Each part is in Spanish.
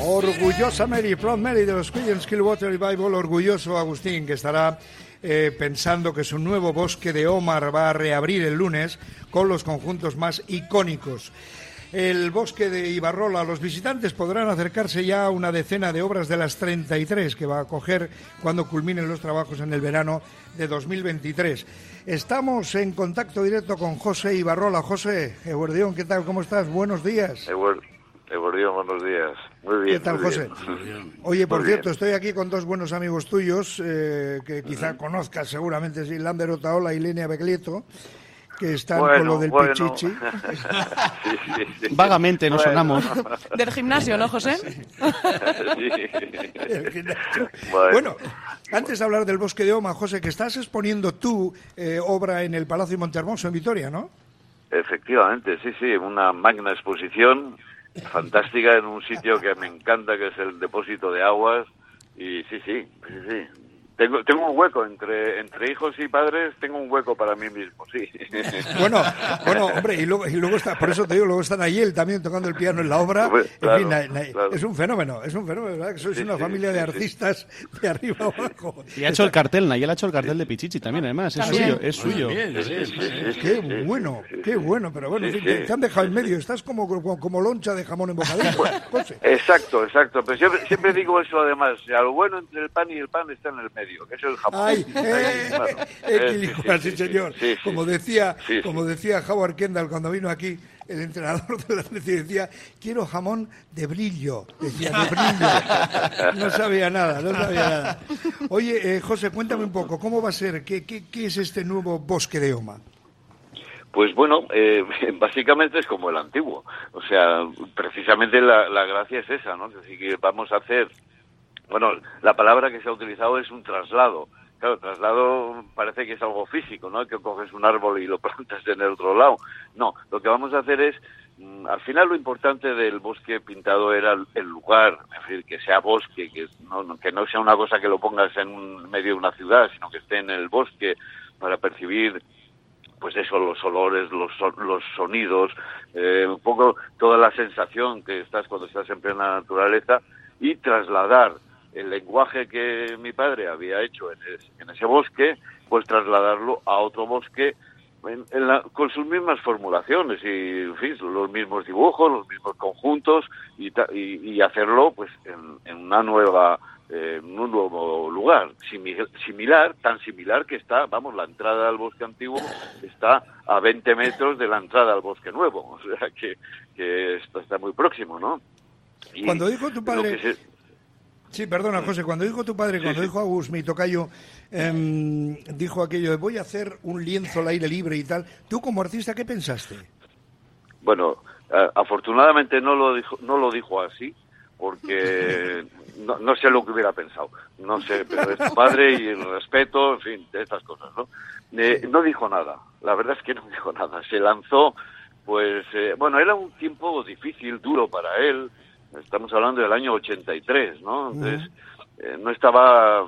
Orgullosa Mary, Front Mary de los Creedence Clearwater Revival, orgulloso Agustín, que estará eh, pensando que su nuevo bosque de Omar va a reabrir el lunes con los conjuntos más icónicos. El bosque de Ibarrola, los visitantes podrán acercarse ya a una decena de obras de las 33 que va a acoger cuando culminen los trabajos en el verano de 2023. Estamos en contacto directo con José Ibarrola. José, Eguardión, ¿qué tal? ¿Cómo estás? Buenos días. Buenos días. Muy bien. ¿Qué tal, muy José? bien. Oye, por Muy cierto, bien. estoy aquí con dos buenos amigos tuyos eh, que quizá conozcas seguramente, sí, Lander Otaola y Lenia Beglieto, que están con lo del bueno. Pichichi. Sí, sí, sí. Vagamente nos Bueno. sonamos. Del gimnasio, ¿no, José? Gimnasio. Bueno. Bueno, antes de hablar del bosque de Oma, José, que estás exponiendo tu eh, obra en el Palacio Montehermoso en Vitoria, ¿no? Efectivamente, sí, sí, una magna exposición fantástica en un sitio que me encanta, que es el depósito de aguas. Y sí, sí, sí, sí. Tengo, tengo un hueco entre, entre hijos y padres, tengo un hueco para mí mismo, sí. Bueno, bueno, hombre, y luego, y luego está, por eso te digo, luego está Nayel también tocando el piano en la obra. En claro, fin, Nay- Nay- claro. es un fenómeno, es un fenómeno, ¿verdad? Que sois Sí, una sí, familia de sí, sí. artistas de arriba a abajo. Y ha hecho el cartel, Nayel ha hecho el cartel de Pichichi también, además. Es También. suyo, es suyo. Qué bueno, qué bueno, pero bueno, en fin, te, sí. te han dejado en medio, estás como, como, como loncha de jamón en bocadillo. Exacto, exacto. Pero siempre, siempre digo eso además, lo bueno entre el pan y el pan está en el medio, que es el jamón. Ay, eh, Claro. equilibrio, Eh, sí, señor. sí, sí. Como decía, como decía Howard Kendall cuando vino aquí, el entrenador de la decía, quiero jamón de brillo. Decía, de brillo. No sabía nada, no sabía nada. Oye, eh, José, cuéntame un poco, ¿cómo va a ser? ¿Qué, qué, qué es este nuevo bosque de Oma? Pues bueno, eh, básicamente es como el antiguo. O sea, precisamente la, la gracia es esa, ¿no? Es decir, que vamos a hacer... Bueno, la palabra que se ha utilizado es un traslado. Claro, traslado parece que es algo físico, ¿no? Que coges un árbol y lo plantas en el otro lado. No, lo que vamos a hacer es... mm, Al final lo importante del bosque pintado era el- lugar, es decir, que sea bosque, que no, que no sea una cosa que lo pongas en medio de una ciudad, sino que esté en el bosque para percibir pues eso, los olores, los, los sonidos, eh, un poco toda la sensación que estás cuando estás en plena naturaleza y trasladar el lenguaje que mi padre había hecho en, es- en ese bosque, pues trasladarlo a otro bosque en- en la- con sus mismas formulaciones y en fin, los mismos dibujos, los mismos conjuntos y, ta- y, y hacerlo pues en, en una nueva eh, en un nuevo lugar simi- similar, tan similar que está, vamos, la entrada al bosque antiguo está a 20 metros de la entrada al bosque nuevo, o sea que, que esto está muy próximo, ¿no? Y Cuando dijo tu padre- que se- Sí, perdona, José, cuando dijo tu padre, cuando dijo Agus, mi tocayo, em, dijo aquello de voy a hacer un lienzo al aire libre y tal, tú como artista, ¿qué pensaste? Bueno, a- afortunadamente no lo dijo, no lo dijo así, porque no, no sé lo que hubiera pensado. No sé, pero es tu padre y el respeto, en fin, de estas cosas, ¿no? Eh, no dijo nada, la verdad es que no dijo nada. Se lanzó, pues, eh, bueno, era un tiempo difícil, duro para él. Estamos hablando del año 83, ¿no? Entonces, eh, no estaba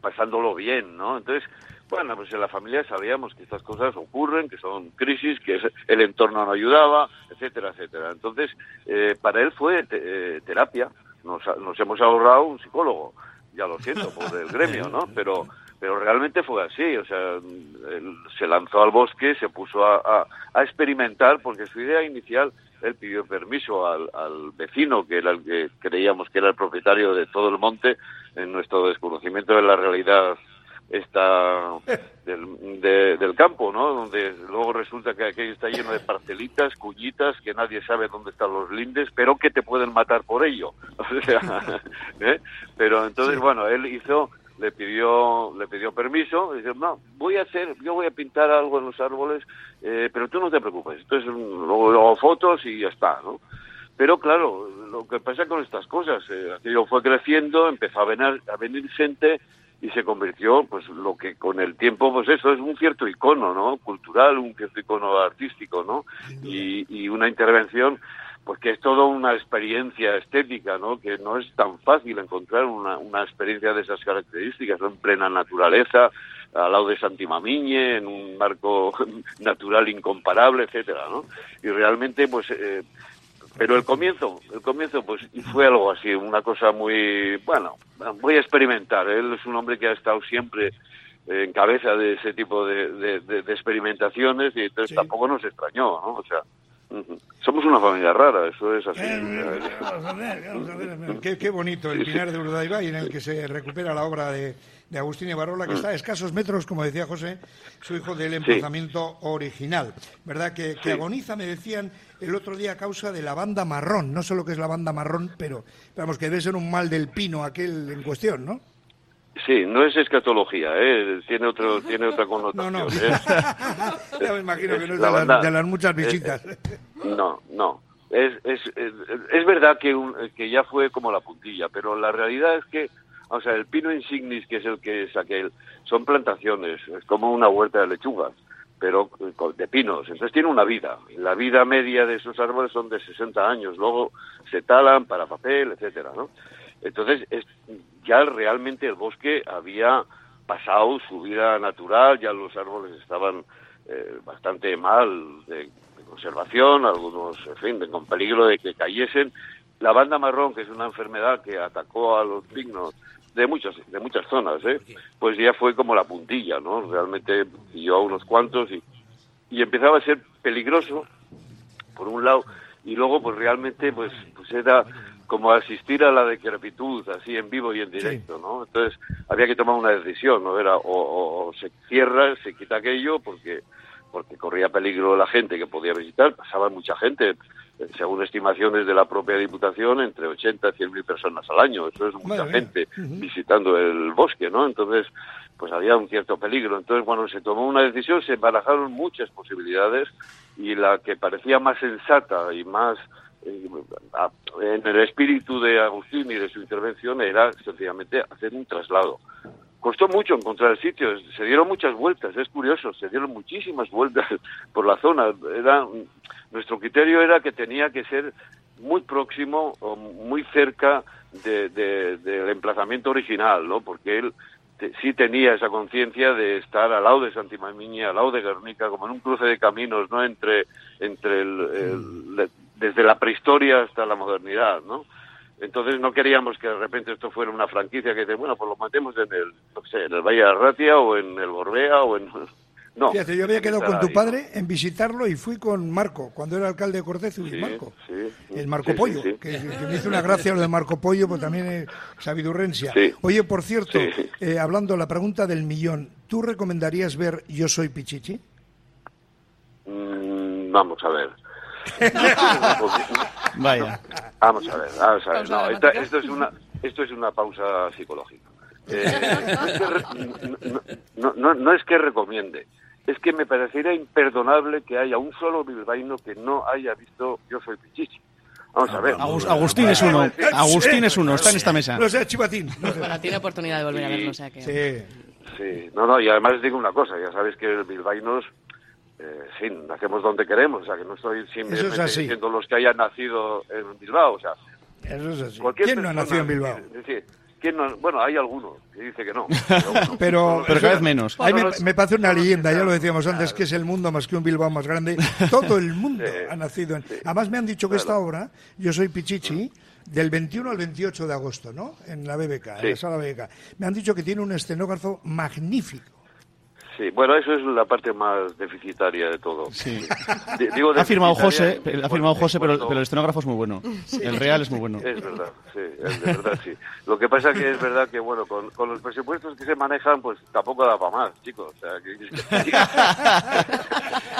pasándolo bien, ¿no? Entonces, bueno, pues en la familia sabíamos que estas cosas ocurren, que son crisis, que el entorno no ayudaba, etcétera, etcétera. Entonces, eh, para él fue te- eh, terapia. Nos, nos hemos ahorrado un psicólogo. Ya lo siento por el gremio, ¿no? Pero, pero realmente fue así. O sea, él se lanzó al bosque, se puso a, a- a experimentar, porque su idea inicial, él pidió permiso al, al vecino, que era el que creíamos que era el propietario de todo el monte, en nuestro desconocimiento de la realidad esta del, de- del campo, ¿no? Donde luego resulta que aquello está lleno de parcelitas, cuñitas, que nadie sabe dónde están los lindes, pero que te pueden matar por ello. O sea, ¿eh? Pero entonces, bueno, él hizo, le pidió, le pidió permiso, dice, no, voy a hacer, yo voy a pintar algo en los árboles, eh, pero tú no te preocupes. Entonces, mm, luego luego fotos y ya está, ¿no? Pero claro, lo que pasa con estas cosas, eh, aquello fue creciendo, empezó a venir, a venir gente y se convirtió, pues lo que con el tiempo, pues eso es un cierto icono, ¿no? Cultural, un cierto icono artístico, ¿no? Y, y una intervención, pues que es toda una experiencia estética, ¿no? Que no es tan fácil encontrar una, una experiencia de esas características, ¿no? En plena naturaleza, al lado de Santimamiñe, en un marco natural incomparable, etcétera, ¿no? Y realmente, pues, eh, Pero el comienzo, el comienzo, pues fue algo así, una cosa muy, bueno, voy a experimentar. Él es un hombre que ha estado siempre en cabeza de ese tipo de, de, de- de experimentaciones y entonces Sí. tampoco nos extrañó, ¿no? O sea. Somos una familia rara, eso es así. Eh, Vamos a ver, vamos a ver. Qué, qué bonito el Pinar de Urdaibai en el que se recupera la obra de, de Agustín Ibarrola, que está a escasos metros, como decía José, su hijo del emplazamiento original. ¿Verdad? Que, que Sí. agoniza, me decían el otro día, a causa de la banda marrón. No sé lo que es la banda marrón, pero vamos, que debe ser un mal del pino aquel en cuestión, ¿no? Sí, no es escatología, ¿eh? tiene otro, tiene otra No, connotación. no. ¿eh? ya me imagino que no es La de, las- de las muchas visitas. No, no. Es, es, es, es verdad que, un- que ya fue como la puntilla, pero la realidad es que, o sea, el pino insignis, que es el que es aquel, son plantaciones, es como una huerta de lechugas, pero eh, de pinos. Entonces tiene una vida. La vida media de esos árboles son de 60 años. Luego se talan para papel, etcétera, ¿no? Entonces, es, ya realmente el bosque había pasado su vida natural, ya los árboles estaban eh, bastante mal de, de conservación, algunos, en fin, de- con peligro de que cayesen. La banda marrón, que es una enfermedad que atacó a los pinos de muchas de muchas zonas, ¿eh? pues ya fue como la puntilla, ¿no? Realmente pilló a unos cuantos y, y empezaba a ser peligroso por un lado y luego pues realmente pues pues era como asistir a la decrepitud así en vivo y en directo no entonces había que tomar una decisión no era o, o- o se cierra se quita aquello porque porque corría peligro la gente que podía visitar. Pasaba mucha gente eh, según estimaciones de la propia diputación entre 80 y 100 mil personas al año. Eso es mucha Madre gente visitando el bosque no entonces pues había un cierto peligro. Entonces cuando se tomó una decisión se barajaron muchas posibilidades y la que parecía más sensata y más en el espíritu de Agustín y de su intervención era sencillamente hacer un traslado. Costó mucho encontrar el sitio, se dieron muchas vueltas, es curioso, se dieron muchísimas vueltas por la zona. Era, nuestro criterio era que tenía que ser muy próximo o muy cerca de- de- del emplazamiento original, ¿no? Porque él te- sí tenía esa conciencia de estar al lado de Santimamiña, al lado de Guernica, como en un cruce de caminos, ¿no? Entre, entre el- desde la prehistoria hasta la modernidad, ¿no? Entonces no queríamos que de repente esto fuera una franquicia que dice, bueno, pues lo matemos en el, no sé, en el Valle de Arratia o en el Gorbea o en... No. Fíjate, yo había quedado con tu ahí, padre en visitarlo y fui con Marco, cuando era alcalde de Cortez, y Sí, Marco. sí. El Marco Pollo. Que, que me hizo una gracia lo de Marco Pollo, pues también es sabidurrencia. Sí. Oye, por cierto, eh, hablando la pregunta del millón, ¿tú recomendarías ver Yo soy Pichichi? Mm, vamos a ver. Vaya. Vamos a ver, vamos a ver. No, esta- esto es una esto es una pausa psicológica. Eh, no, es que re- no- no- no- no es que recomiende, es que me parecería imperdonable que haya un solo bilbaíno que no haya visto Yo soy Pichichi. Vamos a ver. Agus- Agustín es uno. Agustín es uno. Está en esta mesa. No sé, Chivatín. Bueno, tiene oportunidad de volver a verlo, o sea que... Sí. Sí, no, no, y además digo una cosa, ya sabes que el bilbaínos, eh, sí, nacemos donde queremos, o sea, que no estoy simplemente así. diciendo los que hayan nacido en Bilbao, o sea, Eso es así. ¿Quién no ha nacido en Bilbao? Es decir, ¿quién no- bueno, hay alguno que dice que no. pero bueno. Pero, Pero cada vez menos. Me, parece una leyenda, ya lo decíamos antes, que es el mundo más que un Bilbao más grande. Todo el mundo Sí, ha nacido en... sí. Además me han dicho que Claro. esta obra, Yo soy Pichichi, del 21 al 28 de agosto, ¿no? En la BBK, en la sala BBK. Me han dicho que tiene un escenógrafo magnífico. Sí, bueno, eso es la parte más deficitaria de todo. Sí. Di- digo Ha firmado José, en ha firmado José, pero, el escenógrafo es muy bueno. El real es muy bueno. Es verdad, sí, es de verdad, sí. Lo que pasa que es verdad que, bueno, con, con los presupuestos que se manejan, pues tampoco da para más, chicos. O sea, que-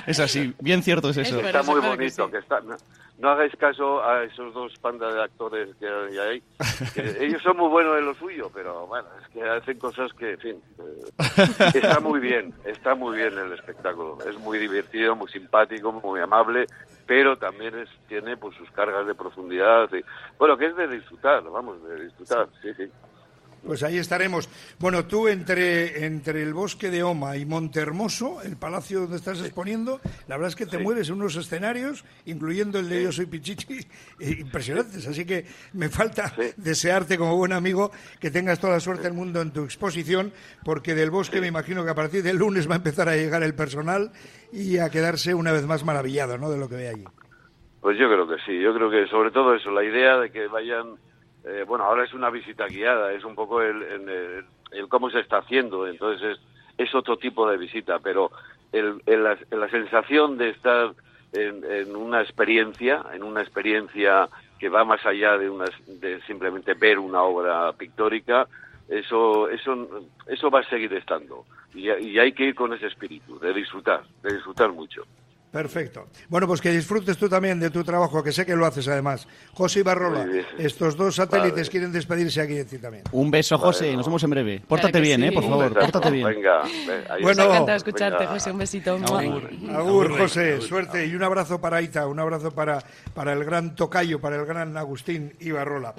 Es así, bien cierto es eso. Es está muy claro que bonito, sí. que está... No, hagáis caso a esos dos pandas de actores que hay ahí. que ellos son muy buenos en lo suyo, pero bueno, es que hacen cosas que, en fin, eh, está muy bien, está muy bien el espectáculo. Es muy divertido, muy simpático, muy amable, pero también es, tiene pues sus cargas de profundidad. y- bueno, que es de disfrutar, vamos, de disfrutar, sí, sí. Pues ahí estaremos. Bueno, tú entre, entre el bosque de Oma y Montehermoso, el palacio donde estás exponiendo, la verdad es que te mueves en unos escenarios, incluyendo el de Yo Soy Pichichi, eh, impresionantes. Así que me falta Sí. desearte como buen amigo que tengas toda la suerte del mundo en tu exposición, porque del bosque me imagino que a partir del lunes va a empezar a llegar el personal y a quedarse una vez más maravillado ¿no? de lo que ve allí. Pues yo creo que sí, yo creo que sobre todo eso, la idea de que vayan, eh, bueno, ahora es una visita guiada, es un poco el, el, cómo se está haciendo, entonces es, es otro tipo de visita, pero el, la, la sensación de estar en, una experiencia, en una experiencia que va más allá de, una, de simplemente ver una obra pictórica, eso, eso, eso va a seguir estando. Y hay que ir con ese espíritu, de disfrutar, de disfrutar mucho. Perfecto. Bueno, pues que disfrutes tú también de tu trabajo, que sé que lo haces además. José Ibarrola, estos dos satélites vale. quieren despedirse aquí en también. Un beso, José, vale, nos vemos en breve. Pórtate bien, sí. eh, por favor, pórtate bien. Venga, bueno, me encanta escucharte, venga. José, un besito. Agur, Agur José, suerte y un abrazo para Ita, un abrazo para, para el gran tocayo, para el gran Agustín Ibarrola.